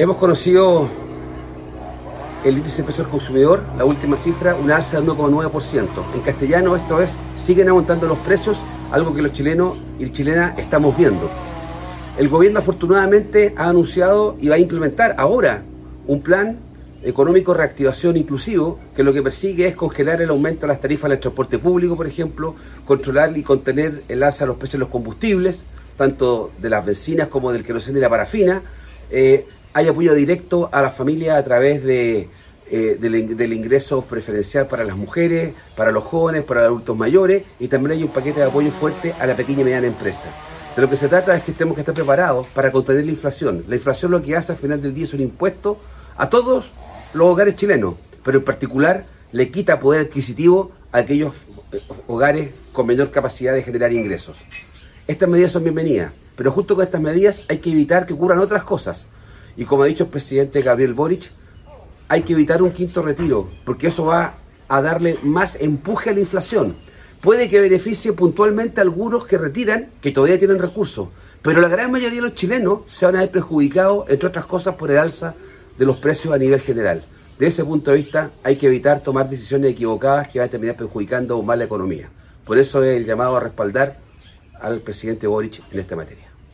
Hemos conocido el índice de precio del consumidor, la última cifra, una alza del 1,9%. En castellano esto es, siguen aumentando los precios, algo que los chilenos y chilenas estamos viendo. El gobierno afortunadamente ha anunciado y va a implementar ahora un plan económico reactivación inclusivo, que lo que persigue es congelar el aumento de las tarifas del transporte público, por ejemplo, controlar y contener el alza de los precios de los combustibles, tanto de las bencinas como del queroseno y la parafina, eh, hay apoyo directo a las familias a través de, eh, del, ingreso preferencial para las mujeres, para los jóvenes, para los adultos mayores y también hay un paquete de apoyo fuerte a la pequeña y mediana empresa. De lo que se trata es que tenemos que estar preparados para contener la inflación. La inflación lo que hace al final del día es un impuesto a todos los hogares chilenos, pero en particular le quita poder adquisitivo a aquellos eh, hogares con menor capacidad de generar ingresos. Estas medidas son bienvenidas, pero justo con estas medidas hay que evitar que ocurran otras cosas. Y como ha dicho el presidente Gabriel Boric, hay que evitar un quinto retiro, porque eso va a darle más empuje a la inflación. Puede que beneficie puntualmente a algunos que retiran, que todavía tienen recursos, pero la gran mayoría de los chilenos se van a ver perjudicados, entre otras cosas, por el alza de los precios a nivel general. De ese punto de vista, hay que evitar tomar decisiones equivocadas que van a terminar perjudicando aún más la economía. Por eso es el llamado a respaldar al presidente Boric en esta materia.